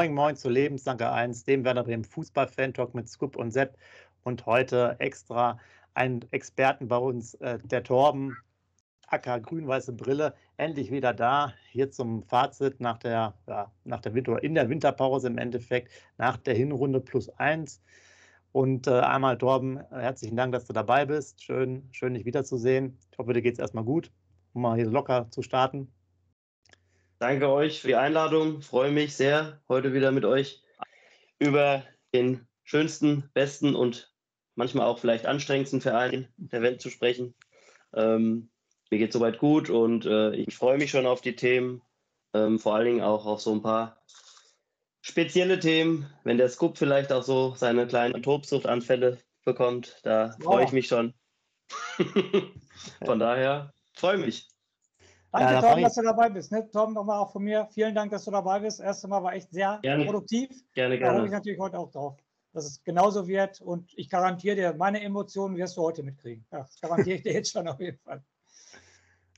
Moin Moin zu Lebensdanke 1, dem Werder Bremen Fußball-Fan-Talk mit Scoop und Sepp. Und heute extra ein Experten bei uns, äh, der Torben, Acker grün-weiße Brille, endlich wieder da. Hier zum Fazit nach der, ja, nach der Winter, in der Winterpause im Endeffekt, nach der Hinrunde plus eins. Und äh, einmal, Torben, herzlichen Dank, dass du dabei bist. Schön, schön dich wiederzusehen. Ich hoffe, dir geht es erstmal gut, um mal hier locker zu starten. Danke euch für die Einladung. Freue mich sehr, heute wieder mit euch über den schönsten, besten und manchmal auch vielleicht anstrengendsten Verein der Welt zu sprechen. Ähm, mir geht soweit gut und äh, ich freue mich schon auf die Themen, ähm, vor allen Dingen auch auf so ein paar spezielle Themen. Wenn der Scoop vielleicht auch so seine kleinen Tobsuchtanfälle bekommt, da wow. freue ich mich schon. Von daher freue mich. Danke, ja, Tom, dass du dabei bist. Ne? Tom, nochmal auch von mir. Vielen Dank, dass du dabei bist. Das erste Mal war echt sehr gerne. produktiv. Gerne, gerne. Da hoffe ich natürlich heute auch drauf, dass es genauso wird. Und ich garantiere dir, meine Emotionen wirst du heute mitkriegen. Ja, das garantiere ich dir jetzt schon auf jeden Fall.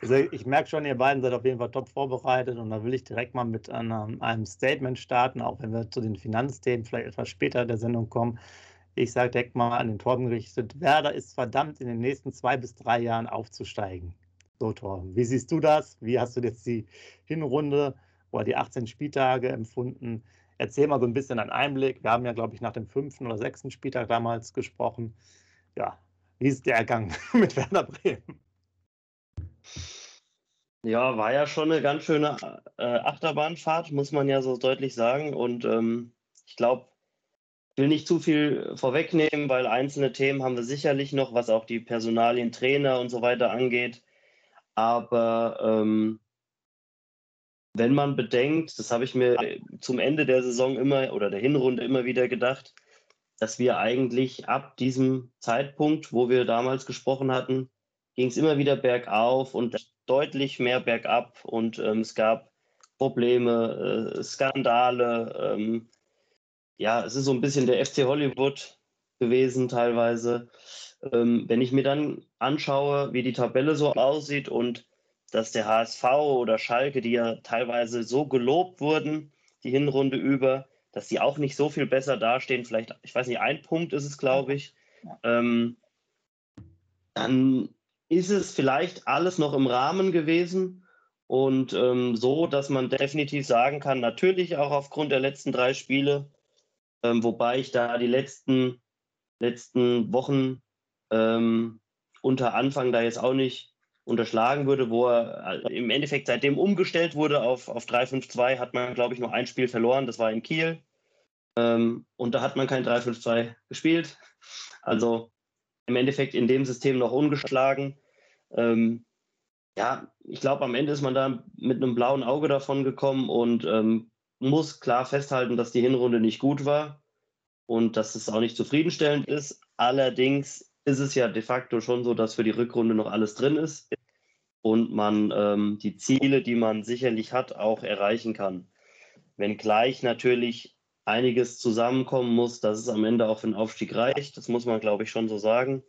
Also ich merke schon, ihr beiden seid auf jeden Fall top vorbereitet und da will ich direkt mal mit einem, Statement starten, auch wenn wir zu den Finanzthemen vielleicht etwas später der Sendung kommen. Ich sage direkt mal an den Torben gerichtet, Werder ist verdammt in den nächsten zwei bis drei Jahren aufzusteigen. So, Torben, wie siehst du das? Wie hast du jetzt die Hinrunde oder die 18 Spieltage empfunden? Erzähl mal so ein bisschen einen Einblick. Wir haben ja, glaube ich, nach dem fünften oder sechsten Spieltag damals gesprochen. Ja, wie ist der Ergang mit Werder Bremen? Ja, war ja schon eine ganz schöne äh, Achterbahnfahrt, muss man ja so deutlich sagen. Und ähm, ich glaube, ich will nicht zu viel vorwegnehmen, weil einzelne Themen haben wir sicherlich noch, was auch die Personalien, Trainer und so weiter angeht. Aber ähm, wenn man bedenkt, das habe ich mir zum Ende der Saison immer oder der Hinrunde immer wieder gedacht, dass wir eigentlich ab diesem Zeitpunkt, wo wir damals gesprochen hatten, ging es immer wieder bergauf und deutlich mehr bergab und ähm, es gab Probleme, äh, Skandale. Ähm, ja, es ist so ein bisschen der FC Hollywood gewesen teilweise. Ähm, wenn ich mir dann anschaue, wie die Tabelle so aussieht und dass der HSV oder Schalke, die ja teilweise so gelobt wurden, die Hinrunde über, dass sie auch nicht so viel besser dastehen. Vielleicht, ich weiß nicht, ein Punkt ist es, glaube ich. Ähm, dann ist es vielleicht alles noch im Rahmen gewesen und ähm, so, dass man definitiv sagen kann, natürlich auch aufgrund der letzten drei Spiele, ähm, wobei ich da die letzten, letzten Wochen ähm, unter Anfang da jetzt auch nicht unterschlagen würde, wo er äh, im Endeffekt seitdem umgestellt wurde auf, auf 3-5-2, hat man, glaube ich, noch ein Spiel verloren, das war in Kiel. Ähm, und da hat man kein 3-5-2 gespielt. Also im Endeffekt in dem System noch ungeschlagen. Ähm, ja, ich glaube, am Ende ist man da mit einem blauen Auge davon gekommen und ähm, muss klar festhalten, dass die Hinrunde nicht gut war und dass es auch nicht zufriedenstellend ist. Allerdings ist es ja de facto schon so, dass für die Rückrunde noch alles drin ist und man ähm, die Ziele, die man sicherlich hat, auch erreichen kann. Wenngleich natürlich einiges zusammenkommen muss, dass es am Ende auch für den Aufstieg reicht. Das muss man, glaube ich, schon so sagen,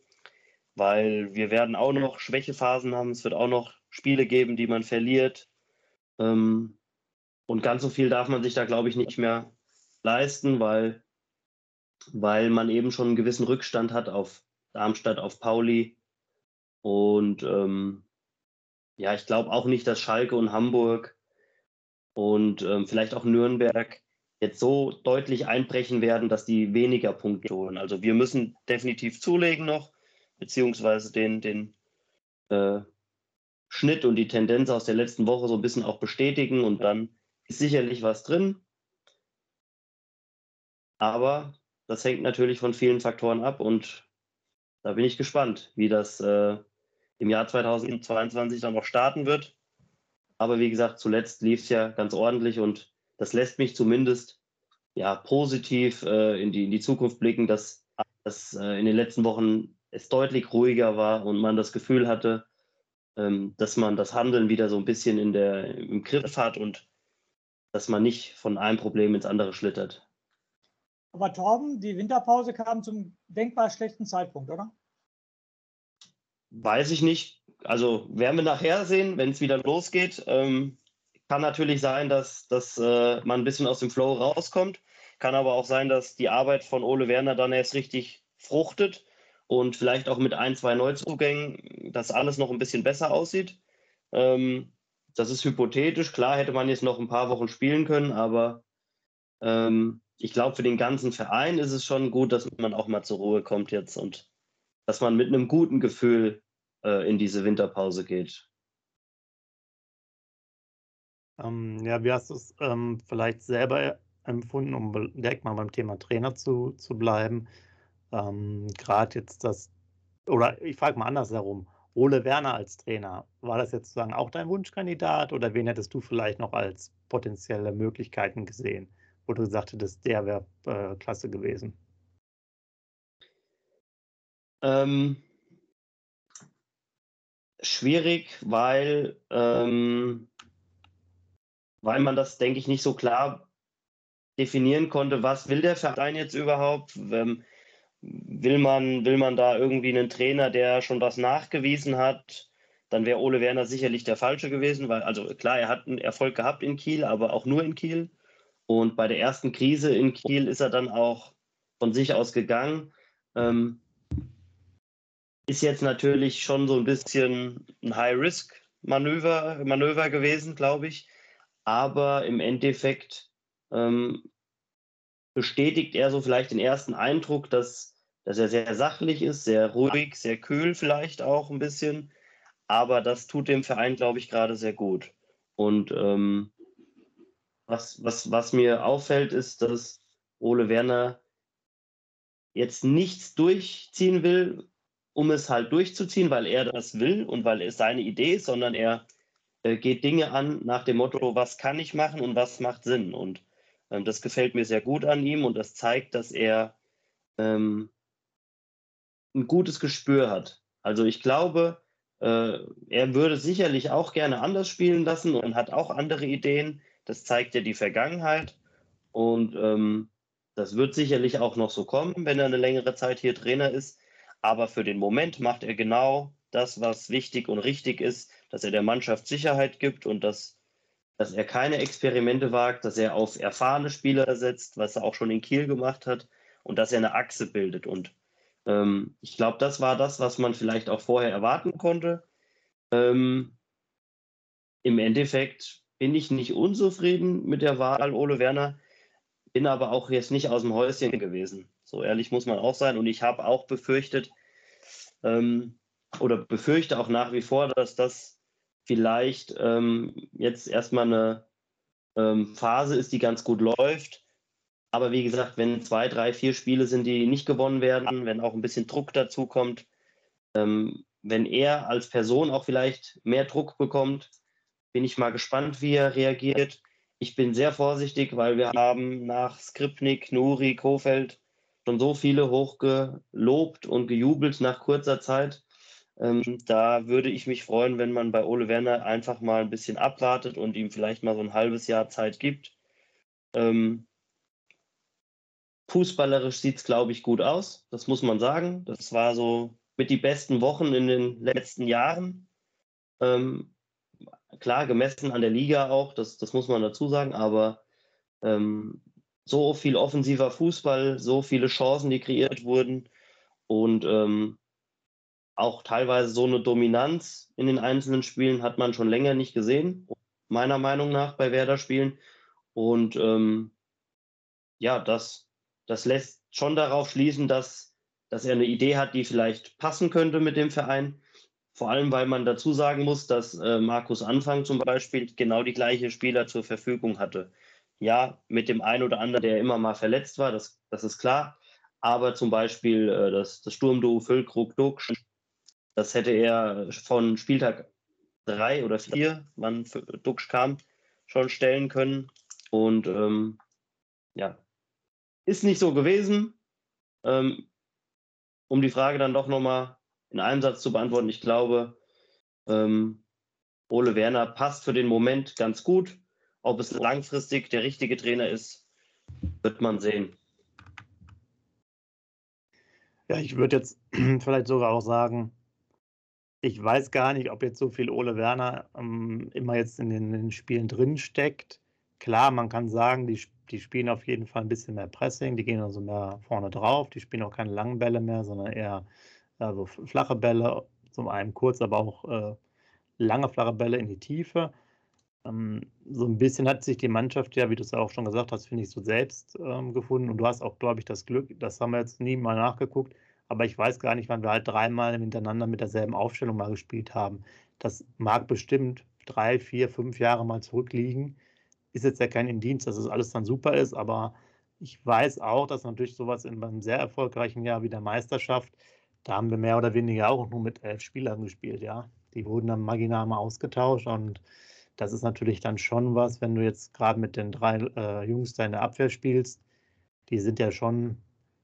weil wir werden auch noch Schwächephasen haben. Es wird auch noch Spiele geben, die man verliert. Ähm, und ganz so viel darf man sich da, glaube ich, nicht mehr leisten, weil, weil man eben schon einen gewissen Rückstand hat auf Darmstadt auf Pauli. Und ähm, ja, ich glaube auch nicht, dass Schalke und Hamburg und ähm, vielleicht auch Nürnberg jetzt so deutlich einbrechen werden, dass die weniger Punkte holen. Also wir müssen definitiv zulegen noch, beziehungsweise den, den äh, Schnitt und die Tendenz aus der letzten Woche so ein bisschen auch bestätigen und dann ist sicherlich was drin. Aber das hängt natürlich von vielen Faktoren ab und da bin ich gespannt, wie das äh, im Jahr 2022 dann noch starten wird. Aber wie gesagt, zuletzt lief es ja ganz ordentlich und das lässt mich zumindest ja positiv äh, in, die, in die Zukunft blicken, dass, dass äh, in den letzten Wochen es deutlich ruhiger war und man das Gefühl hatte, ähm, dass man das Handeln wieder so ein bisschen in der, im Griff hat und dass man nicht von einem Problem ins andere schlittert. Aber Torben, die Winterpause kam zum denkbar schlechten Zeitpunkt, oder? Weiß ich nicht. Also werden wir nachher sehen, wenn es wieder losgeht. Ähm, kann natürlich sein, dass, dass äh, man ein bisschen aus dem Flow rauskommt. Kann aber auch sein, dass die Arbeit von Ole Werner dann erst richtig fruchtet und vielleicht auch mit ein, zwei Neuzugängen das alles noch ein bisschen besser aussieht. Ähm, das ist hypothetisch. Klar hätte man jetzt noch ein paar Wochen spielen können, aber ähm, ich glaube, für den ganzen Verein ist es schon gut, dass man auch mal zur Ruhe kommt jetzt und dass man mit einem guten Gefühl äh, in diese Winterpause geht. Ähm, ja, wie hast du es ähm, vielleicht selber empfunden, um direkt mal beim Thema Trainer zu, zu bleiben? Ähm, Gerade jetzt das, oder ich frage mal andersherum, Ole Werner als Trainer, war das jetzt sozusagen auch dein Wunschkandidat oder wen hättest du vielleicht noch als potenzielle Möglichkeiten gesehen, wo du gesagt hättest, der wäre äh, klasse gewesen? Ähm, schwierig, weil, ähm, weil man das, denke ich, nicht so klar definieren konnte, was will der Verein jetzt überhaupt? Ähm, will man, will man da irgendwie einen Trainer, der schon was nachgewiesen hat, dann wäre Ole Werner sicherlich der falsche gewesen, weil, also klar, er hat einen Erfolg gehabt in Kiel, aber auch nur in Kiel. Und bei der ersten Krise in Kiel ist er dann auch von sich aus gegangen. Ähm, ist jetzt natürlich schon so ein bisschen ein High-Risk-Manöver Manöver gewesen, glaube ich. Aber im Endeffekt ähm, bestätigt er so vielleicht den ersten Eindruck, dass dass er sehr sachlich ist, sehr ruhig, sehr kühl vielleicht auch ein bisschen. Aber das tut dem Verein, glaube ich, gerade sehr gut. Und ähm, was, was, was mir auffällt, ist, dass Ole Werner jetzt nichts durchziehen will, um es halt durchzuziehen, weil er das will und weil es seine Idee ist, sondern er äh, geht Dinge an nach dem Motto, was kann ich machen und was macht Sinn. Und ähm, das gefällt mir sehr gut an ihm und das zeigt, dass er ähm, ein gutes Gespür hat. Also ich glaube, äh, er würde sicherlich auch gerne anders spielen lassen und hat auch andere Ideen. Das zeigt ja die Vergangenheit. Und ähm, das wird sicherlich auch noch so kommen, wenn er eine längere Zeit hier Trainer ist. Aber für den Moment macht er genau das, was wichtig und richtig ist, dass er der Mannschaft Sicherheit gibt und dass, dass er keine Experimente wagt, dass er auf erfahrene Spieler setzt, was er auch schon in Kiel gemacht hat und dass er eine Achse bildet. Und ähm, ich glaube, das war das, was man vielleicht auch vorher erwarten konnte. Ähm, Im Endeffekt bin ich nicht unzufrieden mit der Wahl Ole Werner, bin aber auch jetzt nicht aus dem Häuschen gewesen. So ehrlich muss man auch sein. Und ich habe auch befürchtet ähm, oder befürchte auch nach wie vor, dass das vielleicht ähm, jetzt erstmal eine ähm, Phase ist, die ganz gut läuft aber wie gesagt, wenn zwei, drei, vier Spiele sind, die nicht gewonnen werden, wenn auch ein bisschen Druck dazu kommt, ähm, wenn er als Person auch vielleicht mehr Druck bekommt, bin ich mal gespannt, wie er reagiert. Ich bin sehr vorsichtig, weil wir haben nach Skripnik, Nuri, Kofeld schon so viele hochgelobt und gejubelt nach kurzer Zeit. Ähm, da würde ich mich freuen, wenn man bei Ole Werner einfach mal ein bisschen abwartet und ihm vielleicht mal so ein halbes Jahr Zeit gibt. Ähm, Fußballerisch sieht es, glaube ich, gut aus. Das muss man sagen. Das war so mit die besten Wochen in den letzten Jahren. Ähm, klar, gemessen an der Liga auch, das, das muss man dazu sagen, aber ähm, so viel offensiver Fußball, so viele Chancen, die kreiert wurden und ähm, auch teilweise so eine Dominanz in den einzelnen Spielen hat man schon länger nicht gesehen, meiner Meinung nach bei Werder-Spielen. Und ähm, ja, das das lässt schon darauf schließen, dass, dass er eine Idee hat, die vielleicht passen könnte mit dem Verein. Vor allem, weil man dazu sagen muss, dass äh, Markus Anfang zum Beispiel genau die gleiche Spieler zur Verfügung hatte. Ja, mit dem einen oder anderen, der immer mal verletzt war, das, das ist klar. Aber zum Beispiel äh, das, das Sturmduo Füllkrug Duxch, das hätte er von Spieltag drei oder vier, wann Duxch kam, schon stellen können. Und ähm, ja, ist nicht so gewesen. Ähm, um die Frage dann doch nochmal in einem Satz zu beantworten, ich glaube, ähm, Ole Werner passt für den Moment ganz gut. Ob es langfristig der richtige Trainer ist, wird man sehen. Ja, ich würde jetzt vielleicht sogar auch sagen, ich weiß gar nicht, ob jetzt so viel Ole Werner ähm, immer jetzt in den, in den Spielen drin steckt. Klar, man kann sagen, die, die spielen auf jeden Fall ein bisschen mehr Pressing, die gehen also mehr vorne drauf, die spielen auch keine langen Bälle mehr, sondern eher also flache Bälle, zum einen kurz, aber auch äh, lange flache Bälle in die Tiefe. Ähm, so ein bisschen hat sich die Mannschaft ja, wie du es ja auch schon gesagt hast, finde ich, so selbst ähm, gefunden. Und du hast auch, glaube ich, das Glück, das haben wir jetzt nie mal nachgeguckt, aber ich weiß gar nicht, wann wir halt dreimal hintereinander mit derselben Aufstellung mal gespielt haben. Das mag bestimmt drei, vier, fünf Jahre mal zurückliegen. Ist jetzt ja kein Indienst, dass es das alles dann super ist, aber ich weiß auch, dass natürlich sowas in einem sehr erfolgreichen Jahr wie der Meisterschaft, da haben wir mehr oder weniger auch nur mit elf Spielern gespielt, ja. Die wurden dann marginal mal ausgetauscht und das ist natürlich dann schon was, wenn du jetzt gerade mit den drei äh, Jungs da in der Abwehr spielst, die sind ja schon,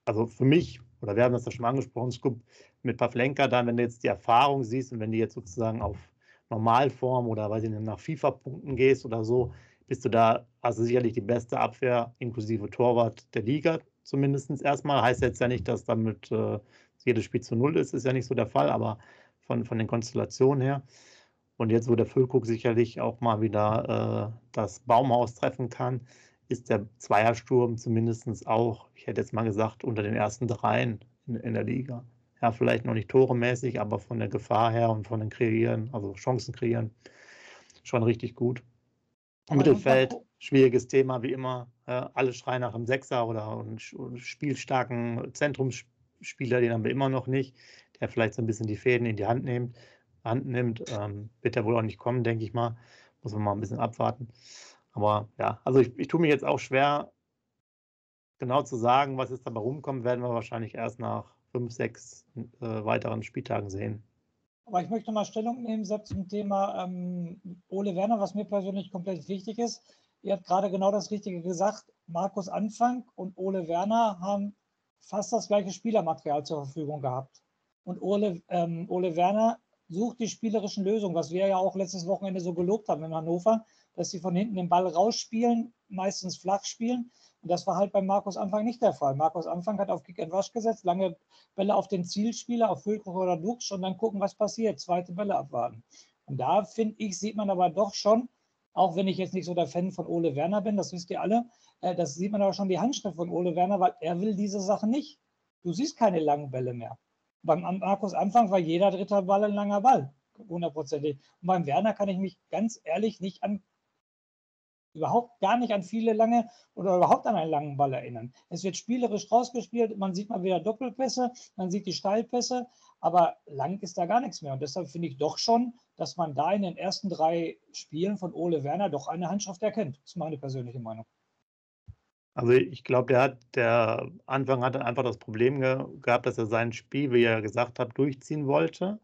also für mich oder wir haben das ja schon angesprochen, Scoop mit Pavlenka dann, wenn du jetzt die Erfahrung siehst und wenn du jetzt sozusagen auf Normalform oder weiß ich nicht, nach FIFA-Punkten gehst oder so, bist du da also sicherlich die beste Abwehr inklusive Torwart der Liga, zumindest erstmal. Heißt jetzt ja nicht, dass damit äh, jedes Spiel zu null ist, ist ja nicht so der Fall, aber von, von den Konstellationen her. Und jetzt, wo der Füllkrug sicherlich auch mal wieder äh, das Baumhaus treffen kann, ist der Zweiersturm zumindest auch, ich hätte jetzt mal gesagt, unter den ersten dreien in, in der Liga. Ja, vielleicht noch nicht toremäßig, aber von der Gefahr her und von den Kreieren, also Chancen kreieren, schon richtig gut. Mittelfeld, schwieriges Thema wie immer. Ja, alle schreien nach einem Sechser oder einem spielstarken Zentrumsspieler, den haben wir immer noch nicht, der vielleicht so ein bisschen die Fäden in die Hand nimmt. Hand nimmt. Ähm, wird er wohl auch nicht kommen, denke ich mal. Muss man mal ein bisschen abwarten. Aber ja, also ich, ich tue mir jetzt auch schwer, genau zu sagen, was jetzt dabei rumkommt, werden wir wahrscheinlich erst nach fünf, sechs äh, weiteren Spieltagen sehen. Aber ich möchte mal Stellung nehmen, Sepp, zum Thema ähm, Ole Werner, was mir persönlich komplett wichtig ist. Ihr habt gerade genau das Richtige gesagt. Markus Anfang und Ole Werner haben fast das gleiche Spielermaterial zur Verfügung gehabt. Und Ole, ähm, Ole Werner sucht die spielerischen Lösungen, was wir ja auch letztes Wochenende so gelobt haben in Hannover dass sie von hinten den Ball rausspielen, meistens flach spielen. Und das war halt bei Markus Anfang nicht der Fall. Markus Anfang hat auf Kick and Rush gesetzt, lange Bälle auf den Zielspieler, auf Füllkrug oder Dux und dann gucken, was passiert. Zweite Bälle abwarten. Und da finde ich, sieht man aber doch schon, auch wenn ich jetzt nicht so der Fan von Ole Werner bin, das wisst ihr alle, äh, das sieht man aber schon die Handschrift von Ole Werner, weil er will diese Sache nicht. Du siehst keine langen Bälle mehr. Beim Markus Anfang war jeder dritte Ball ein langer Ball, hundertprozentig. Und beim Werner kann ich mich ganz ehrlich nicht an überhaupt gar nicht an viele lange oder überhaupt an einen langen Ball erinnern. Es wird spielerisch rausgespielt, man sieht mal wieder Doppelpässe, man sieht die Steilpässe, aber lang ist da gar nichts mehr. Und deshalb finde ich doch schon, dass man da in den ersten drei Spielen von Ole Werner doch eine Handschrift erkennt. Das ist meine persönliche Meinung. Also ich glaube, der hat, der Anfang hatte einfach das Problem ge gehabt, dass er sein Spiel, wie er gesagt hat, durchziehen wollte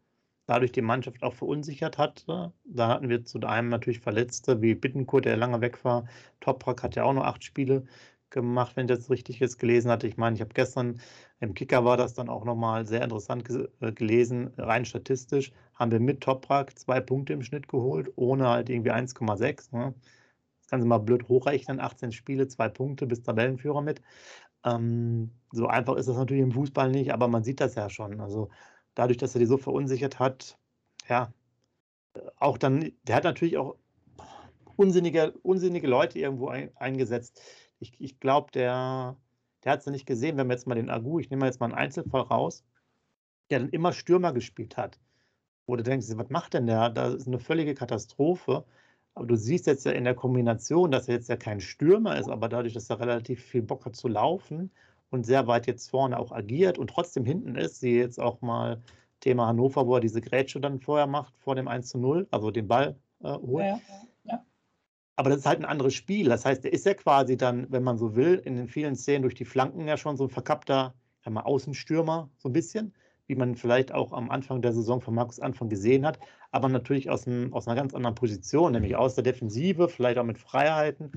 dadurch die Mannschaft auch verunsichert hatte. Da hatten wir zu einem natürlich Verletzte, wie Bittenkurt, der lange weg war. Toprak hat ja auch nur acht Spiele gemacht, wenn ich das richtig jetzt gelesen hatte. Ich meine, ich habe gestern im Kicker war das dann auch nochmal sehr interessant äh, gelesen. Rein statistisch haben wir mit Toprak zwei Punkte im Schnitt geholt, ohne halt irgendwie 1,6. Ne? Das kannst du mal blöd hochrechnen. 18 Spiele, zwei Punkte, bis Tabellenführer mit. Ähm, so einfach ist das natürlich im Fußball nicht, aber man sieht das ja schon. Also dadurch, dass er die so verunsichert hat, ja, auch dann, der hat natürlich auch unsinnige, unsinnige Leute irgendwo ein, eingesetzt. Ich, ich glaube, der, der hat es ja nicht gesehen, wenn wir jetzt mal den Agu, ich nehme jetzt mal einen Einzelfall raus, der dann immer Stürmer gespielt hat. Wo du denkst, was macht denn der? Das ist eine völlige Katastrophe. Aber du siehst jetzt ja in der Kombination, dass er jetzt ja kein Stürmer ist, aber dadurch, dass er relativ viel Bock hat zu laufen und sehr weit jetzt vorne auch agiert und trotzdem hinten ist. Sie jetzt auch mal Thema Hannover, wo er diese Grätsche dann vorher macht, vor dem 1 zu 0, also den Ball äh, holt. Ja, ja. Aber das ist halt ein anderes Spiel. Das heißt, er ist ja quasi dann, wenn man so will, in den vielen Szenen durch die Flanken ja schon so ein verkappter mal, Außenstürmer, so ein bisschen, wie man vielleicht auch am Anfang der Saison von Markus Anfang gesehen hat, aber natürlich aus, einem, aus einer ganz anderen Position, nämlich aus der Defensive, vielleicht auch mit Freiheiten,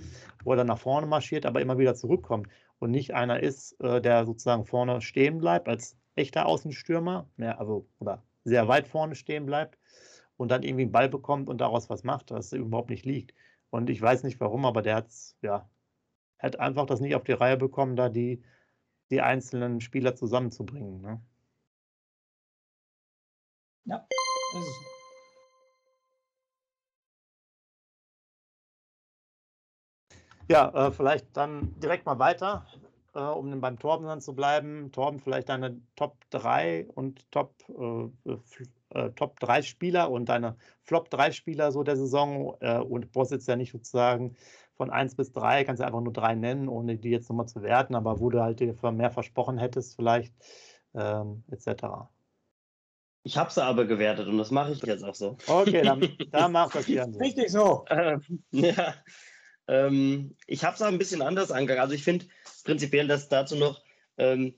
wo er dann nach vorne marschiert, aber immer wieder zurückkommt und nicht einer ist, äh, der sozusagen vorne stehen bleibt als echter Außenstürmer, mehr, also oder sehr weit vorne stehen bleibt und dann irgendwie einen Ball bekommt und daraus was macht, was überhaupt nicht liegt. Und ich weiß nicht warum, aber der hat's, ja, hat einfach das nicht auf die Reihe bekommen, da die, die einzelnen Spieler zusammenzubringen. Ne? Ja, Ja, äh, vielleicht dann direkt mal weiter, äh, um beim Torben dann zu bleiben. Torben, vielleicht deine Top 3 und Top, äh, äh Top 3 Spieler und deine Flop 3 Spieler so der Saison äh, und Boss jetzt ja nicht sozusagen von 1 bis 3, kannst du einfach nur 3 nennen, ohne die jetzt nochmal zu werten, aber wo du halt dir mehr versprochen hättest, vielleicht, ähm, etc. Ich habe sie aber gewertet und das mache ich jetzt auch so. Okay, dann, dann mach das gerne so. Richtig so. Ähm, ja, ähm, ich habe es auch ein bisschen anders angegangen. Also ich finde prinzipiell, dass dazu noch ähm,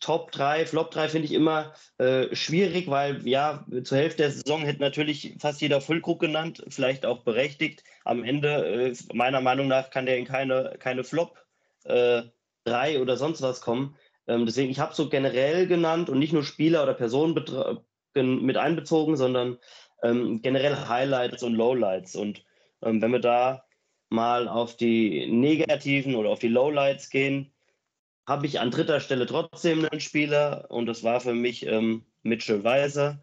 Top 3, Flop 3 finde ich immer äh, schwierig, weil ja, zur Hälfte der Saison hätte natürlich fast jeder Füllkrug genannt, vielleicht auch berechtigt. Am Ende, äh, meiner Meinung nach, kann der in keine, keine Flop äh, 3 oder sonst was kommen. Ähm, deswegen, ich habe so generell genannt und nicht nur Spieler oder Personen mit einbezogen, sondern ähm, generell Highlights und Lowlights. Und ähm, wenn wir da mal auf die negativen oder auf die Lowlights gehen, habe ich an dritter Stelle trotzdem einen Spieler und das war für mich ähm, Mitchell Weiser,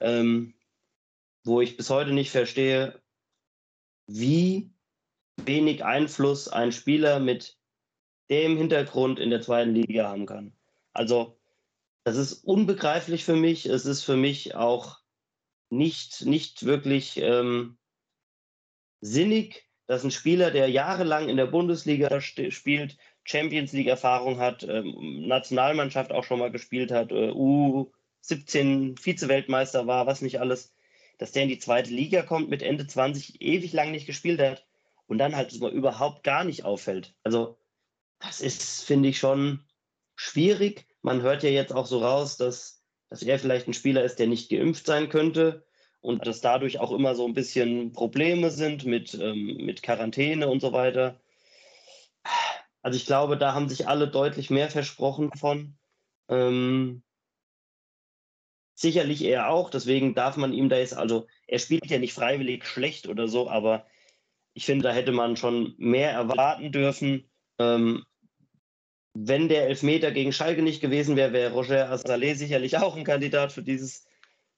ähm, wo ich bis heute nicht verstehe, wie wenig Einfluss ein Spieler mit dem Hintergrund in der zweiten Liga haben kann. Also das ist unbegreiflich für mich. Es ist für mich auch nicht, nicht wirklich ähm, sinnig, dass ein Spieler, der jahrelang in der Bundesliga spielt, Champions League-Erfahrung hat, ähm, Nationalmannschaft auch schon mal gespielt hat, äh, U17 Vize-Weltmeister war, was nicht alles, dass der in die zweite Liga kommt, mit Ende 20 ewig lang nicht gespielt hat und dann halt mal überhaupt gar nicht auffällt. Also das ist, finde ich, schon schwierig. Man hört ja jetzt auch so raus, dass, dass er vielleicht ein Spieler ist, der nicht geimpft sein könnte und dass dadurch auch immer so ein bisschen Probleme sind mit, ähm, mit Quarantäne und so weiter. Also ich glaube, da haben sich alle deutlich mehr versprochen von. Ähm, sicherlich er auch, deswegen darf man ihm da jetzt, also er spielt ja nicht freiwillig schlecht oder so, aber ich finde, da hätte man schon mehr erwarten dürfen. Ähm, wenn der Elfmeter gegen Schalke nicht gewesen wäre, wäre Roger Assalé sicherlich auch ein Kandidat für dieses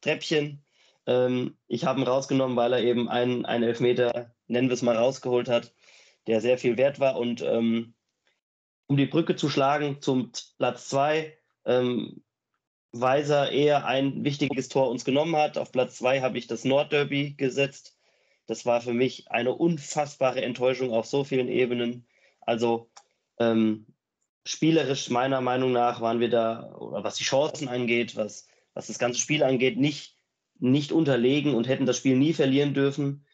Treppchen. Ähm, ich habe ihn rausgenommen, weil er eben einen, einen Elfmeter, nennen wir es mal, rausgeholt hat, der sehr viel wert war. Und ähm, um die Brücke zu schlagen zum Platz zwei, ähm, Weiser eher ein wichtiges Tor uns genommen hat. Auf Platz zwei habe ich das Nordderby gesetzt. Das war für mich eine unfassbare Enttäuschung auf so vielen Ebenen. Also ähm, spielerisch meiner Meinung nach waren wir da, oder was die Chancen angeht, was, was das ganze Spiel angeht, nicht, nicht unterlegen und hätten das Spiel nie verlieren dürfen.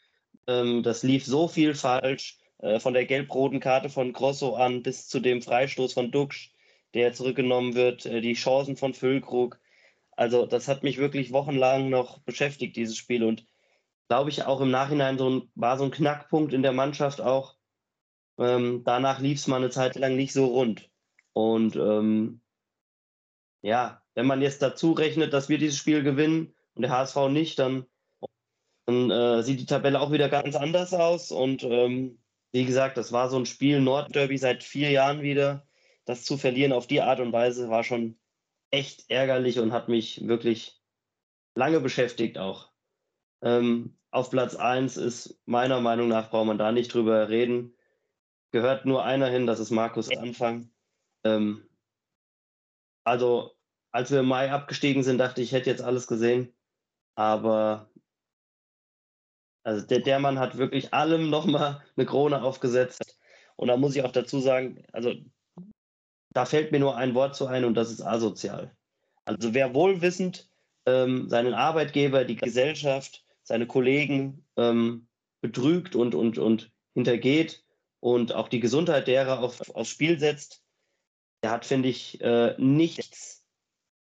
Ähm, das lief so viel falsch, äh, von der gelb-roten Karte von Grosso an bis zu dem Freistoß von Duxch, der zurückgenommen wird, äh, die Chancen von Füllkrug. Also das hat mich wirklich wochenlang noch beschäftigt, dieses Spiel. Und glaube ich auch im Nachhinein so ein, war so ein Knackpunkt in der Mannschaft auch, ähm, danach lief es mal eine Zeit lang nicht so rund. Und ähm, ja, wenn man jetzt dazu rechnet, dass wir dieses Spiel gewinnen und der HSV nicht, dann, dann äh, sieht die Tabelle auch wieder ganz anders aus. Und ähm, wie gesagt, das war so ein Spiel Nordderby seit vier Jahren wieder. Das zu verlieren auf die Art und Weise war schon echt ärgerlich und hat mich wirklich lange beschäftigt auch. Ähm, auf Platz 1 ist meiner Meinung nach, braucht man da nicht drüber reden, gehört nur einer hin, das ist Markus Anfang. Ähm, also, als wir im Mai abgestiegen sind, dachte ich, ich hätte jetzt alles gesehen. Aber also der, der Mann hat wirklich allem nochmal eine Krone aufgesetzt. Und da muss ich auch dazu sagen, also da fällt mir nur ein Wort zu ein und das ist asozial. Also wer wohlwissend ähm, seinen Arbeitgeber, die Gesellschaft, seine Kollegen ähm, betrügt und, und, und hintergeht, und auch die Gesundheit derer auf, aufs Spiel setzt, der hat, finde ich, äh, nichts,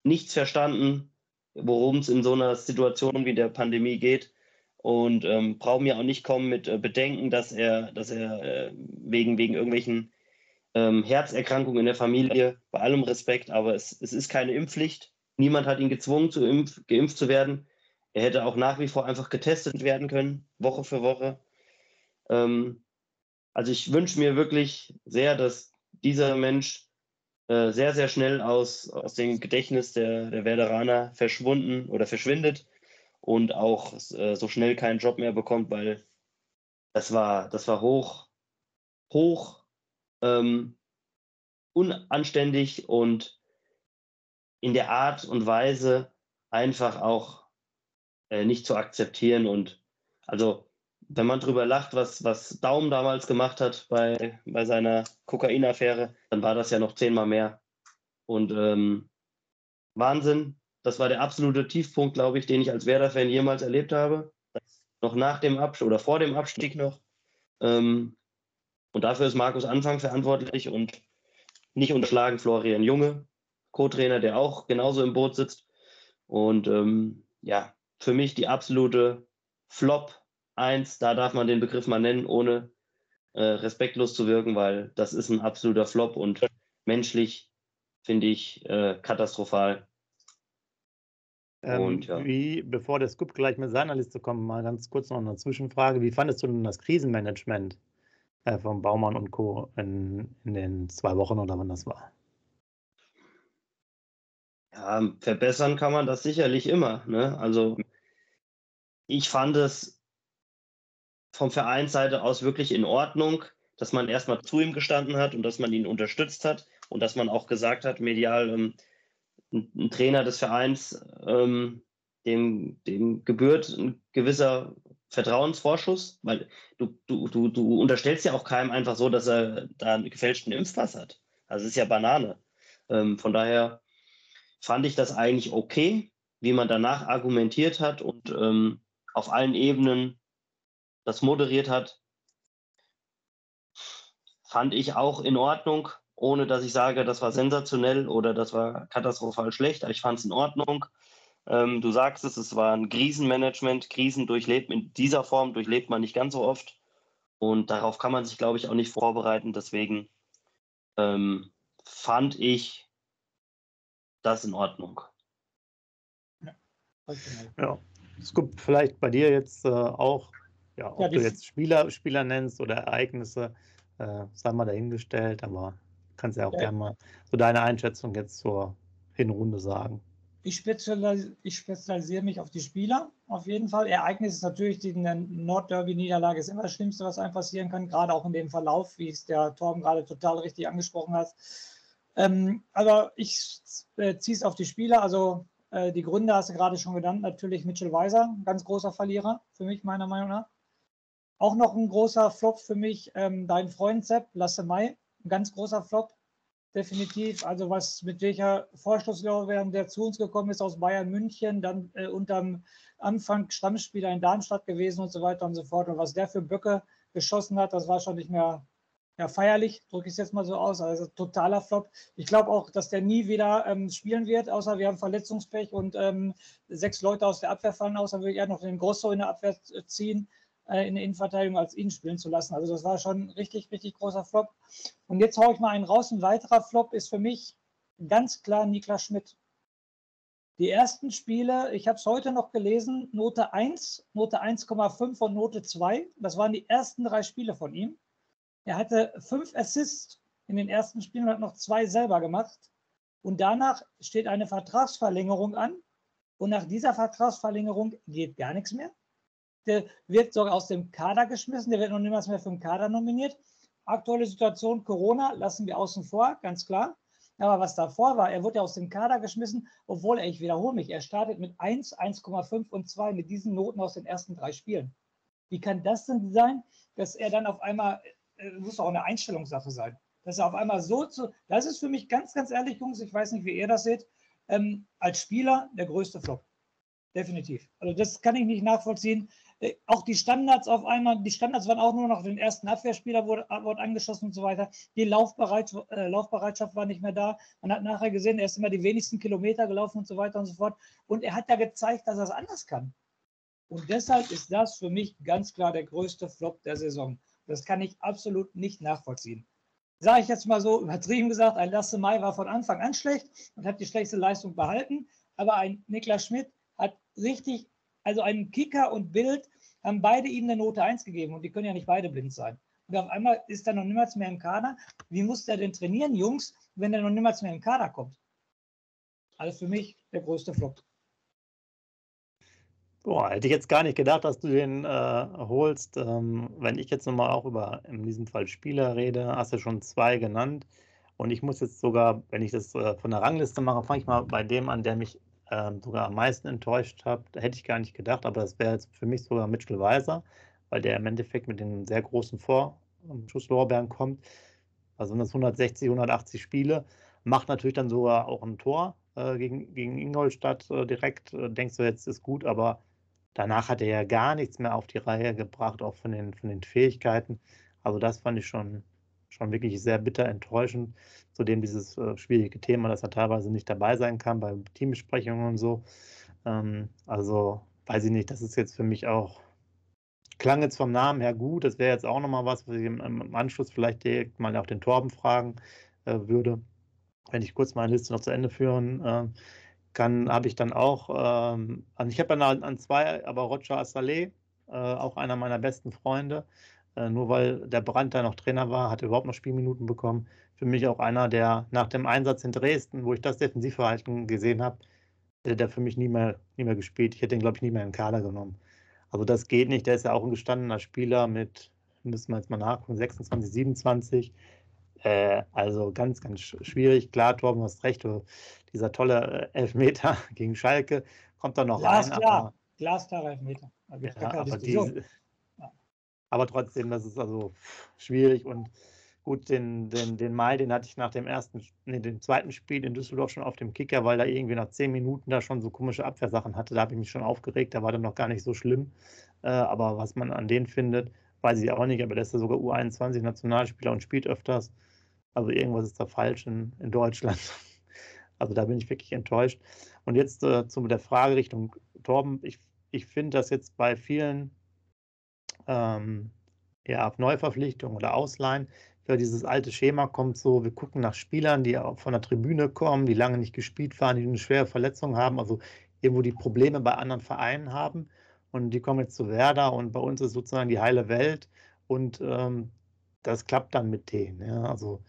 nichts verstanden, worum es in so einer Situation wie der Pandemie geht. Und ähm, braucht mir auch nicht kommen mit äh, Bedenken, dass er, dass er äh, wegen, wegen irgendwelchen ähm, Herzerkrankungen in der Familie, bei allem Respekt, aber es, es ist keine Impfpflicht. Niemand hat ihn gezwungen, zu impf, geimpft zu werden. Er hätte auch nach wie vor einfach getestet werden können, Woche für Woche. Ähm, also ich wünsche mir wirklich sehr, dass dieser Mensch äh, sehr, sehr schnell aus, aus dem Gedächtnis der, der Werderaner verschwunden oder verschwindet. und auch äh, so schnell keinen Job mehr bekommt, weil das war, das war hoch, hoch ähm, unanständig und in der Art und Weise einfach auch äh, nicht zu akzeptieren. Und also, wenn man drüber lacht, was, was Daum damals gemacht hat bei, bei seiner Kokainaffäre, dann war das ja noch zehnmal mehr. Und ähm, Wahnsinn. Das war der absolute Tiefpunkt, glaube ich, den ich als Werder-Fan jemals erlebt habe. Noch nach dem Abstieg oder vor dem Abstieg noch. Ähm, und dafür ist Markus Anfang verantwortlich und nicht unterschlagen Florian Junge, Co-Trainer, der auch genauso im Boot sitzt. Und ähm, ja, für mich die absolute Flop 1, da darf man den Begriff mal nennen, ohne äh, respektlos zu wirken, weil das ist ein absoluter Flop und menschlich finde ich äh, katastrophal. Ähm, und, ja. Wie, bevor der Scoop gleich mit seiner Liste kommt, mal ganz kurz noch eine Zwischenfrage. Wie fandest du denn das Krisenmanagement äh, von Baumann und Co. In, in den zwei Wochen oder wann das war? Ja, verbessern kann man das sicherlich immer. Ne? Also ich fand es vom Vereinsseite aus wirklich in Ordnung, dass man erstmal zu ihm gestanden hat und dass man ihn unterstützt hat und dass man auch gesagt hat, medial, ähm, ein, Trainer des Vereins, ähm, dem, dem gebührt ein gewisser Vertrauensvorschuss, weil du, du, du, du unterstellst ja auch keinem einfach so, dass er da einen gefälschten Impfpass hat. Also ist ja Banane. Ähm, von daher fand ich das eigentlich okay, wie man danach argumentiert hat und ähm, auf allen Ebenen das moderiert hat. Fand ich auch in Ordnung, ohne dass ich sage, das war sensationell oder das war katastrophal schlecht. Ich fand es in Ordnung. Ähm, du sagst es, es war ein Krisenmanagement. Krisen durchlebt in dieser Form durchlebt man nicht ganz so oft. Und darauf kann man sich, glaube ich, auch nicht vorbereiten. Deswegen ähm, fand ich das in Ordnung. Ja, Scoop, vielleicht bei dir jetzt äh, auch, ja, ob ja, du jetzt Spieler, Spieler nennst oder Ereignisse, äh, sei mal dahingestellt, aber kannst ja auch ja. gerne mal so deine Einschätzung jetzt zur Hinrunde sagen. Ich, spezialis ich spezialisiere mich auf die Spieler, auf jeden Fall. Ereignis ist natürlich, die Nordderby-Niederlage ist immer das Schlimmste, was einem passieren kann, gerade auch in dem Verlauf, wie es der Torben gerade total richtig angesprochen hat. Ähm, aber ich äh, ziehe es auf die Spieler. Also äh, die Gründe hast du gerade schon genannt. Natürlich Mitchell Weiser, ganz großer Verlierer für mich, meiner Meinung nach. Auch noch ein großer Flop für mich, ähm, dein Freund Sepp, Lasse Mai, ein ganz großer Flop, definitiv. Also was mit welcher Vorschusslorbeeren der zu uns gekommen ist aus Bayern München, dann äh, unterm Anfang Stammspieler in Darmstadt gewesen und so weiter und so fort. Und was der für Böcke geschossen hat, das war schon nicht mehr ja, feierlich, drücke ich es jetzt mal so aus. Also totaler Flop. Ich glaube auch, dass der nie wieder ähm, spielen wird, außer wir haben Verletzungspech und ähm, sechs Leute aus der Abwehr fallen aus. Dann würde ich eher noch den Grosso in der Abwehr ziehen, äh, in der Innenverteidigung, als ihn spielen zu lassen. Also das war schon richtig, richtig großer Flop. Und jetzt haue ich mal einen raus. Ein weiterer Flop ist für mich ganz klar Niklas Schmidt. Die ersten Spiele, ich habe es heute noch gelesen, Note 1, Note 1,5 und Note 2. Das waren die ersten drei Spiele von ihm. Er hatte fünf Assists in den ersten Spielen und hat noch zwei selber gemacht. Und danach steht eine Vertragsverlängerung an. Und nach dieser Vertragsverlängerung geht gar nichts mehr. Der wird sogar aus dem Kader geschmissen. Der wird noch niemals mehr für den Kader nominiert. Aktuelle Situation Corona lassen wir außen vor, ganz klar. Aber was davor war, er wurde ja aus dem Kader geschmissen, obwohl er, ich wiederhole mich, er startet mit 1, 1,5 und 2 mit diesen Noten aus den ersten drei Spielen. Wie kann das denn sein, dass er dann auf einmal äh, muss auch eine Einstellungssache sein. Dass er auf einmal so zu, das ist für mich ganz, ganz ehrlich, Jungs, ich weiß nicht, wie ihr das seht, ähm, als Spieler der größte Flop. Definitiv. Also das kann ich nicht nachvollziehen. Äh, auch die Standards auf einmal, die Standards waren auch nur noch den ersten Abwehrspieler wurde, wurde angeschossen und so weiter. Die Laufbereit, äh, Laufbereitschaft war nicht mehr da. Man hat nachher gesehen, er ist immer die wenigsten Kilometer gelaufen und so weiter und so fort. Und er hat ja gezeigt, dass er es anders kann. Und deshalb ist das für mich ganz klar der größte Flop der Saison. Das kann ich absolut nicht nachvollziehen. Sage ich jetzt mal so übertrieben gesagt, ein Lasse Mai war von Anfang an schlecht und hat die schlechteste Leistung behalten. Aber ein Niklas Schmidt hat richtig, also ein Kicker und Bild haben beide ihm eine Note 1 gegeben und die können ja nicht beide blind sein. Und auf einmal ist er noch niemals mehr im Kader. Wie muss der denn trainieren, Jungs, wenn er noch niemals mehr im Kader kommt? Also für mich der größte Flop. Boah, hätte ich jetzt gar nicht gedacht, dass du den äh, holst. Ähm, wenn ich jetzt nochmal auch über in diesem Fall Spieler rede, hast du schon zwei genannt. Und ich muss jetzt sogar, wenn ich das äh, von der Rangliste mache, fange ich mal bei dem an, der mich äh, sogar am meisten enttäuscht. Da hätte ich gar nicht gedacht, aber das wäre jetzt für mich sogar Mitchell Weiser, weil der im Endeffekt mit den sehr großen Vorschusslorbeeren kommt. Also das 160, 180 Spiele, macht natürlich dann sogar auch ein Tor äh, gegen, gegen Ingolstadt äh, direkt. Äh, denkst du, jetzt ist gut, aber danach hat er ja gar nichts mehr auf die Reihe gebracht, auch von den, von den Fähigkeiten. Also das fand ich schon, schon wirklich sehr bitter enttäuschend. Zudem dieses äh, schwierige Thema, dass er teilweise nicht dabei sein kann bei Teambesprechungen und so. Ähm, also weiß ich nicht, das ist jetzt für mich auch, klang jetzt vom Namen her gut. Das wäre jetzt auch nochmal was, was ich im, im, Anschluss vielleicht direkt mal auf den Torben fragen äh, würde. Wenn ich kurz meine Liste noch zu Ende führen äh, kann, habe ich dann auch, ähm, also ich habe dann an, zwei, aber Roger Assalé, äh, auch einer meiner besten Freunde, äh, nur weil der Brand da noch Trainer war, hat er überhaupt noch Spielminuten bekommen. Für mich auch einer, der nach dem Einsatz in Dresden, wo ich das Defensivverhalten gesehen habe, hätte der für mich nie mehr, nie mehr gespielt. Ich hätte ihn, glaube ich, nie mehr in den Kader genommen. Also das geht nicht. Der ist ja auch ein gestandener Spieler mit, müssen wir jetzt mal nachgucken, 26, 27. Äh, also ganz, ganz schwierig. Klar, Torben, du hast recht. Dieser tolle äh, Elfmeter gegen Schalke kommt da noch Glas, rein. Klar. Aber, Elfmeter. Ja, aber, diese, aber trotzdem, das ist also schwierig und gut, den, den, den Mai, den hatte ich nach dem ersten, nee, dem zweiten Spiel in Düsseldorf schon auf dem Kicker, weil da irgendwie nach zehn Minuten da schon so komische Abwehrsachen hatte. Da habe ich mich schon aufgeregt, da war dann noch gar nicht so schlimm. Äh, aber was man an denen findet, weiß ich auch nicht, aber der ist ja sogar U21-Nationalspieler und spielt öfters. Also irgendwas ist da falsch in, in Deutschland. Also da bin ich wirklich enttäuscht. Und jetzt äh, zu der Frage Richtung Torben. Ich, ich finde das jetzt bei vielen ähm, ja, Neuverpflichtungen oder Ausleihen für dieses alte Schema kommt so, wir gucken nach Spielern, die von der Tribüne kommen, die lange nicht gespielt waren, die eine schwere Verletzung haben, also irgendwo die Probleme bei anderen Vereinen haben und die kommen jetzt zu Werder und bei uns ist sozusagen die heile Welt und ähm, das klappt dann mit denen. Ja. Also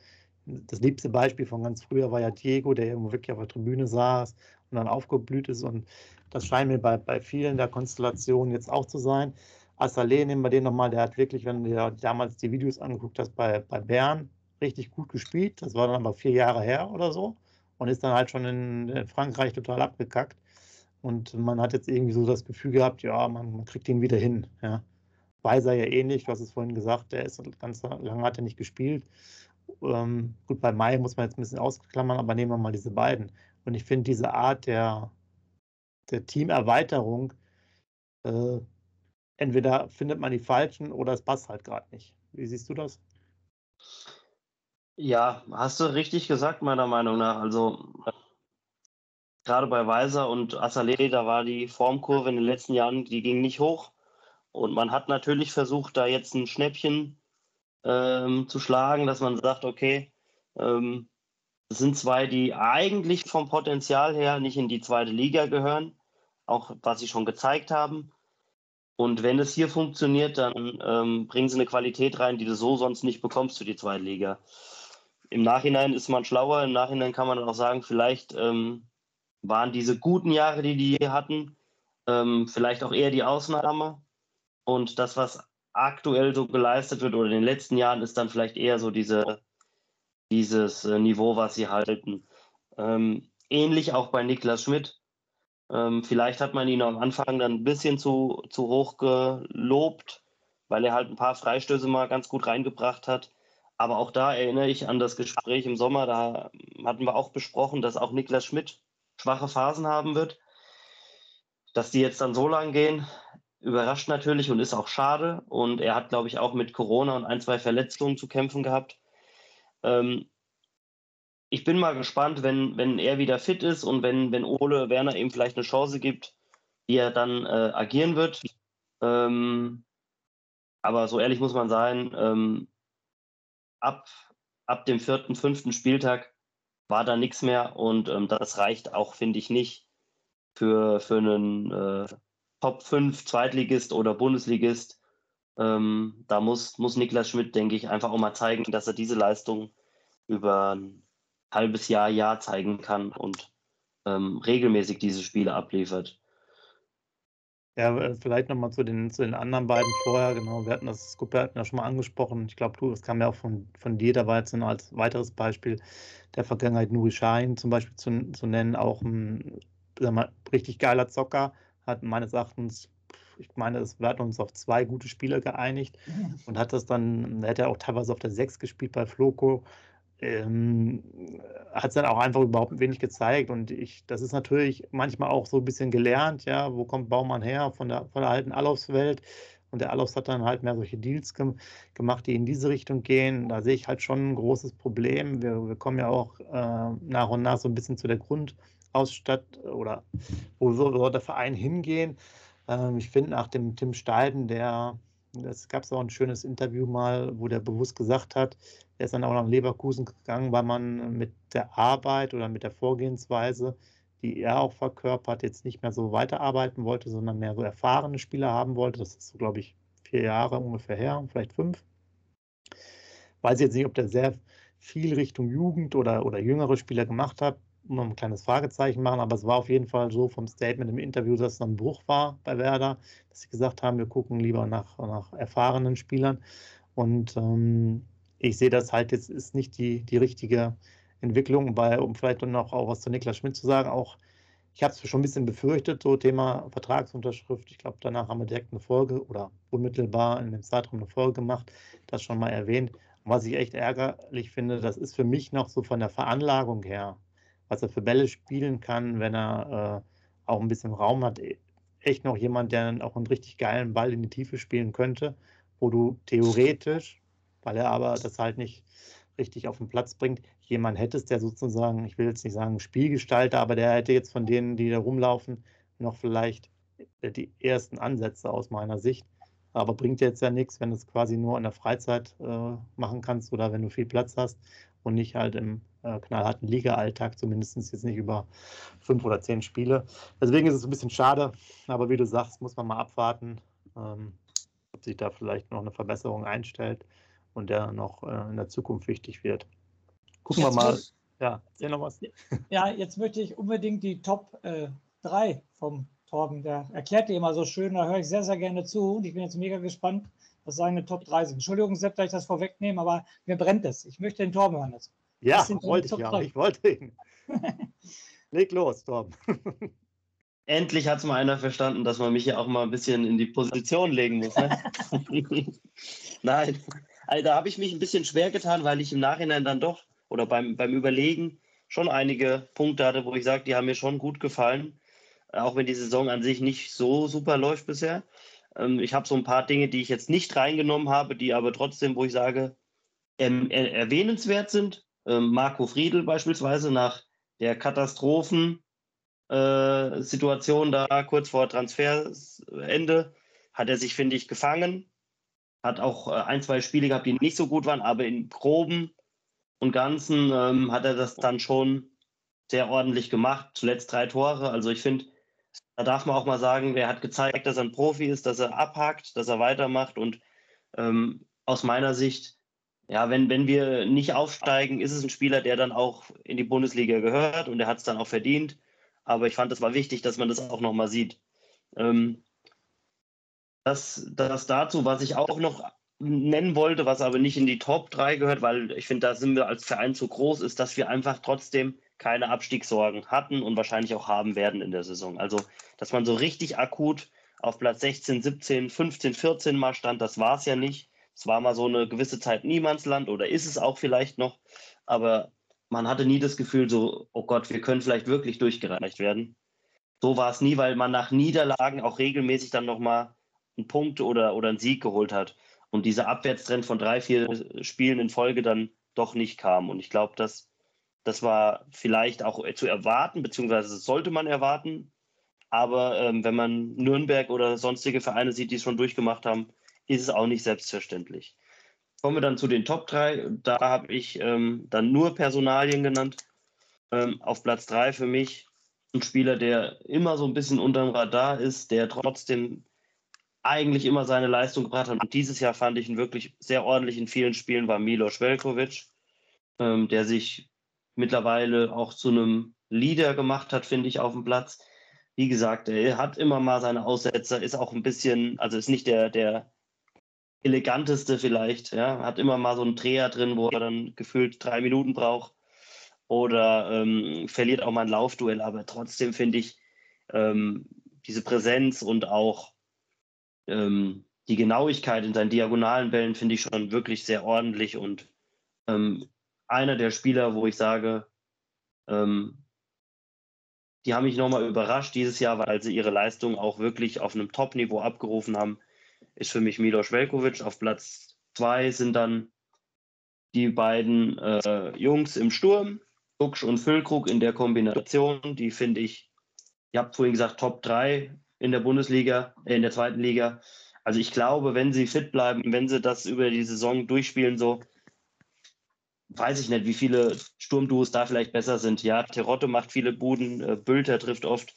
das liebste Beispiel von ganz früher war ja Diego, der irgendwo wirklich auf der Tribüne saß und dann aufgeblüht ist und das scheint mir bei, bei vielen der Konstellationen jetzt auch zu sein. Assalé, nehmen wir den nochmal, der hat wirklich, wenn du damals die Videos angeguckt hast, bei, bei Bern richtig gut gespielt. Das war dann aber vier Jahre her oder so und ist dann halt schon in Frankreich total abgekackt. Und man hat jetzt irgendwie so das Gefühl gehabt, ja, man, man kriegt ihn wieder hin. Ja. Weiser ja ähnlich, du hast es vorhin gesagt, der ist ganz lange hat er nicht gespielt. Ähm, gut, bei Mai muss man jetzt ein bisschen ausklammern, aber nehmen wir mal diese beiden. Und ich finde diese Art der, der Teamerweiterung äh, entweder findet man die falschen oder es passt halt gerade nicht. Wie siehst du das? Ja, hast du richtig gesagt, meiner Meinung nach. Also gerade bei Weiser und Assalé, da war die Formkurve in den letzten Jahren, die ging nicht hoch. Und man hat natürlich versucht, da jetzt ein Schnäppchen ähm, zu schlagen, dass man sagt, okay, ähm, es sind zwei, die eigentlich vom Potenzial her nicht in die zweite Liga gehören, auch was sie schon gezeigt haben. Und wenn es hier funktioniert, dann ähm, bringen sie eine Qualität rein, die du so sonst nicht bekommst für die zweite Liga. Im Nachhinein ist man schlauer. Im Nachhinein kann man auch sagen, vielleicht ähm, waren diese guten Jahre, die die hier hatten, ähm, vielleicht auch eher die Ausnahme. Und das, was aktuell so geleistet wird oder in den letzten Jahren, ist dann vielleicht eher so diese, dieses äh, Niveau, was sie halten. Ähm, ähnlich auch bei Niklas Schmidt ähm, vielleicht hat man ihn am Anfang dann ein bisschen zu, zu hoch gelobt, weil er halt ein paar Freistöße mal ganz gut reingebracht hat. Aber auch da erinnere ich an das Gespräch im Sommer, da hatten wir auch besprochen, dass auch Niklas Schmidt schwache Phasen haben wird. Dass die jetzt dann so lang gehen, überrascht natürlich und ist auch schade. Und er hat, glaube ich, auch mit Corona und ein, zwei Verletzungen zu kämpfen gehabt. Ähm, ich bin mal gespannt, wenn, wenn er wieder fit ist und wenn, wenn Ole Werner ihm vielleicht eine Chance gibt, wie er dann äh, agieren wird. Ähm, aber so ehrlich muss man sein, ähm, ab, ab dem vierten, fünften Spieltag war da nichts mehr und ähm, das reicht auch, finde ich, nicht für, für einen äh, Top 5 Zweitligist oder Bundesligist. Ähm, da muss, muss Niklas Schmidt, denke ich, einfach auch mal zeigen, dass er diese Leistung über halbes Jahr, Jahr zeigen kann und ähm, regelmäßig diese Spiele abliefert. Ja, äh, vielleicht nochmal zu den, zu den anderen beiden vorher. Genau, wir hatten das Skuppe hatten ja schon mal angesprochen. Ich glaube, du, das kam ja auch von, von dir dabei jetzt als weiteres Beispiel der Vergangenheit Nuri Schein zum Beispiel zu, zu nennen. Auch ein mal, richtig geiler Zocker, hat meines Erachtens, ich meine, wir hatten uns auf zwei gute Spiele geeinigt und hat das dann, er hat ja auch teilweise auf der Sechs gespielt bei Floco ähm, hat es dann auch einfach überhaupt wenig gezeigt. Und ich, das ist natürlich manchmal auch so ein bisschen gelernt, ja, wo kommt Baumann her von der, von der alten Alofs-Welt. Und der Alofs hat dann halt mehr solche Deals ge gemacht, die in diese Richtung gehen. Da sehe ich halt schon ein großes Problem. Wir, wir kommen ja auch äh, nach und nach so ein bisschen zu der Grundausstatt oder wo soll der Verein hingehen. Ähm, ich finde nach dem Tim Steiden, der es gab auch ein schönes Interview mal, wo der bewusst gesagt hat, er ist dann auch nach Leverkusen gegangen, weil man mit der Arbeit oder mit der Vorgehensweise, die er auch verkörpert, jetzt nicht mehr so weiterarbeiten wollte, sondern mehr so erfahrene Spieler haben wollte. Das ist so, glaube ich, vier Jahre ungefähr her, vielleicht fünf. Weiß jetzt nicht, ob der sehr viel Richtung Jugend oder, oder jüngere Spieler gemacht hat noch ein kleines Fragezeichen machen, aber es war auf jeden Fall so vom Statement im Interview, dass es ein Bruch war bei Werder, dass sie gesagt haben, wir gucken lieber nach, nach erfahrenen Spielern. Und ähm, ich sehe das halt jetzt ist nicht die, die richtige Entwicklung, weil, um vielleicht noch auch was zu Niklas Schmidt zu sagen, auch ich habe es schon ein bisschen befürchtet, so Thema Vertragsunterschrift. Ich glaube, danach haben wir direkt eine Folge oder unmittelbar in dem Zeitraum eine Folge gemacht, das schon mal erwähnt. Was ich echt ärgerlich finde, das ist für mich noch so von der Veranlagung her was er für Bälle spielen kann, wenn er äh, auch ein bisschen Raum hat. E, echt noch jemand, der dann auch einen richtig geilen Ball in die Tiefe spielen könnte, wo du theoretisch, weil er aber das halt nicht richtig auf den Platz bringt, jemand hättest, der sozusagen, ich will jetzt nicht sagen Spielgestalter, aber der hätte jetzt von denen, die da rumlaufen, noch vielleicht äh, die ersten Ansätze aus meiner Sicht. Aber bringt jetzt ja nichts, wenn du es quasi nur in der Freizeit äh, machen kannst oder wenn du viel Platz hast und nicht halt im äh, knallharten Liga-Alltag, zumindest jetzt nicht über fünf oder zehn Spiele. Deswegen ist es ein bisschen schade, aber wie du sagst, muss man mal abwarten, ähm, ob sich da vielleicht noch eine Verbesserung einstellt und der noch äh, in der Zukunft wichtig wird. Gucken jetzt wir mal. Muss, ja, erzähl noch was. Ja, jetzt möchte ich unbedingt die Top 3 äh, vom Torben, der erklärt die immer so schön, da höre ich sehr, sehr gerne zu und ich bin jetzt mega gespannt, was seine Top 3 sind. Entschuldigung, Sepp, dass ich das vorwegnehme, aber mir brennt es. Ich möchte den Torben hören jetzt. Ja, wollte ich ja. Ich wollte ihn. Leg los, Torben. Endlich hat es mal einer verstanden, dass man mich ja auch mal ein bisschen in die Position legen muss. Ne? Nein, also da habe ich mich ein bisschen schwer getan, weil ich im Nachhinein dann doch oder beim, beim Überlegen schon einige Punkte hatte, wo ich sage, die haben mir schon gut gefallen. Auch wenn die Saison an sich nicht so super läuft bisher. Ähm, ich habe so ein paar Dinge, die ich jetzt nicht reingenommen habe, die aber trotzdem, wo ich sage, ähm, erwähnenswert sind. Ähm, Marco Friedl beispielsweise nach der Katastrophensituation da kurz vor Transferende hat er sich, finde ich, gefangen. Hat auch äh, ein, zwei Spiele gehabt, die nicht so gut waren, aber in groben und ganzen ähm, hat er das dann schon sehr ordentlich gemacht. Zuletzt drei Tore. Also ich finde, da darf man auch mal sagen, wer hat gezeigt, dass er ein Profi ist, dass er abhakt, dass er weitermacht. Und ähm, aus meiner Sicht, ja, wenn, wenn wir nicht aufsteigen, ist es ein Spieler, der dann auch in die Bundesliga gehört und der hat es dann auch verdient. Aber ich fand, es war wichtig, dass man das auch nochmal sieht. Ähm, das, das dazu, was ich auch noch nennen wollte, was aber nicht in die Top 3 gehört, weil ich finde, da sind wir als Verein zu groß, ist, dass wir einfach trotzdem keine Abstiegssorgen hatten und wahrscheinlich auch haben werden in der Saison. Also, dass man so richtig akut auf Platz 16, 17, 15, 14 mal stand, das war es ja nicht. Es war mal so eine gewisse Zeit Niemandsland oder ist es auch vielleicht noch, aber man hatte nie das Gefühl, so, oh Gott, wir können vielleicht wirklich durchgereicht werden. So war es nie, weil man nach Niederlagen auch regelmäßig dann nochmal einen Punkt oder, oder einen Sieg geholt hat und dieser Abwärtstrend von drei, vier Spielen in Folge dann doch nicht kam. Und ich glaube, dass das war vielleicht auch zu erwarten, beziehungsweise sollte man erwarten. Aber ähm, wenn man Nürnberg oder sonstige Vereine sieht, die es schon durchgemacht haben, ist es auch nicht selbstverständlich. Kommen wir dann zu den Top 3. Da habe ich ähm, dann nur Personalien genannt. Ähm, auf Platz 3 für mich ein Spieler, der immer so ein bisschen unter dem Radar ist, der trotzdem eigentlich immer seine Leistung gebracht hat. Und dieses Jahr fand ich ihn wirklich sehr ordentlich in vielen Spielen, war Milos Velkovic, ähm, der sich mittlerweile auch zu einem Leader gemacht hat, finde ich, auf dem Platz. wie gesagt, er hat immer mal seine Aussetzer, ist auch ein bisschen, also ist nicht der, der eleganteste vielleicht, ja, hat immer mal so einen Dreher drin, wo er dann gefühlt drei Minuten braucht. Oder ähm, verliert auch mal ein Laufduell, aber trotzdem finde ich ähm, diese Präsenz und auch ähm, die Genauigkeit in seinen diagonalen Bällen finde ich schon wirklich sehr ordentlich. Und ähm, einer der Spieler, wo ich sage, ähm, die haben mich nochmal überrascht dieses Jahr, weil sie ihre Leistung auch wirklich auf einem Top-Niveau abgerufen haben, ist für mich Milos Velkovic. Auf Platz zwei sind dann die beiden äh, Jungs im Sturm, Duxch und Füllkrug in der Kombination. Die finde ich, ihr habt vorhin gesagt, Top 3 in der Bundesliga, äh, in der zweiten Liga. Also ich glaube, wenn sie fit bleiben, wenn sie das über die Saison durchspielen, so weiß ich nicht, wie viele Sturmduos da vielleicht besser sind. Ja, Terotte macht viele Buden, äh, Bülter trifft oft.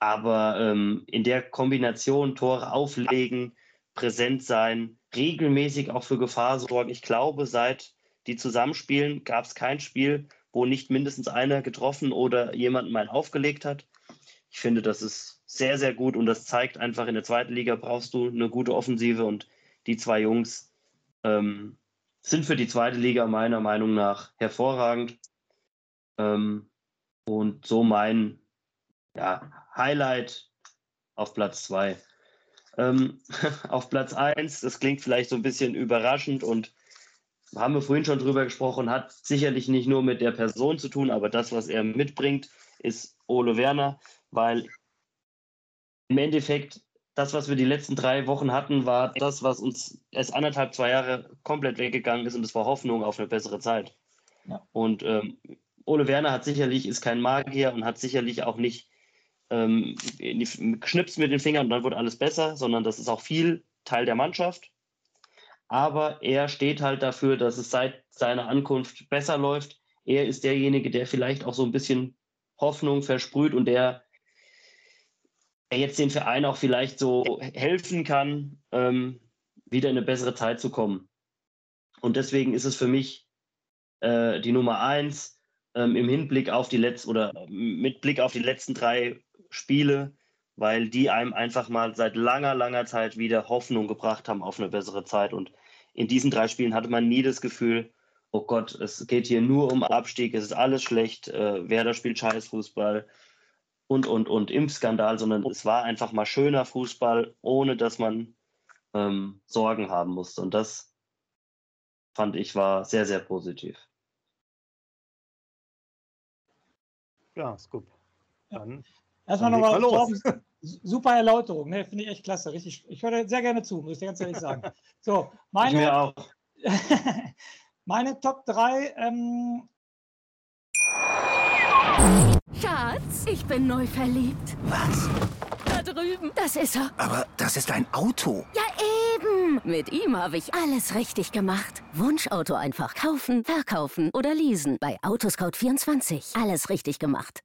Aber ähm, in der Kombination Tore auflegen, präsent sein, regelmäßig auch für Gefahr sorgen. Ich glaube, seit die zusammenspielen, gab es kein Spiel, wo nicht mindestens einer getroffen oder jemand mal aufgelegt hat. Ich finde, das ist sehr, sehr gut und das zeigt einfach, in der zweiten Liga brauchst du eine gute Offensive und die zwei Jungs ähm, sind für die zweite Liga meiner Meinung nach hervorragend. Ähm, und so mein ja, Highlight auf Platz 2. Ähm, auf Platz 1, das klingt vielleicht so ein bisschen überraschend und haben wir vorhin schon drüber gesprochen, hat sicherlich nicht nur mit der Person zu tun, aber das, was er mitbringt, ist Ole Werner, weil im Endeffekt das, was wir die letzten drei Wochen hatten, war das, was uns erst anderthalb, zwei Jahre komplett weggegangen ist und das war Hoffnung auf eine bessere Zeit. Ja. Und ähm, Ole Werner hat sicherlich, ist kein Magier und hat sicherlich auch nicht ähm, geschnipst mit den Fingern und dann wird alles besser, sondern das ist auch viel Teil der Mannschaft. Aber er steht halt dafür, dass es seit seiner Ankunft besser läuft. Er ist derjenige, der vielleicht auch so ein bisschen Hoffnung versprüht und der er jetzt den Verein auch vielleicht so helfen kann, ähm, wieder in eine bessere Zeit zu kommen. Und deswegen ist es für mich äh, die Nummer eins ähm, im Hinblick auf die letzten oder mit Blick auf die letzten drei Spiele, weil die einem einfach mal seit langer, langer Zeit wieder Hoffnung gebracht haben auf eine bessere Zeit. Und in diesen drei Spielen hatte man nie das Gefühl, oh Gott, es geht hier nur um Abstieg, es ist alles schlecht, äh, Werder spielt Scheißfußball, und, und, und Impfskandal, sondern es war einfach mal schöner Fußball, ohne dass man ähm, Sorgen haben musste. Und das fand ich war sehr, sehr positiv. Ja, ist gut. Dann Erstmal nochmal los. super Erläuterung, ne? finde ich echt klasse. Richtig, ich höre sehr gerne zu, muss ich dir ganz ehrlich sagen. So, meine, ich mir auch. meine Top 3 ähm, Schatz, ich bin neu verliebt. Was? Da drüben. Das ist er. Aber das ist ein Auto. Ja, eben. Mit ihm habe ich alles richtig gemacht. Wunschauto einfach kaufen, verkaufen oder leasen. Bei Autoscout24. Alles richtig gemacht.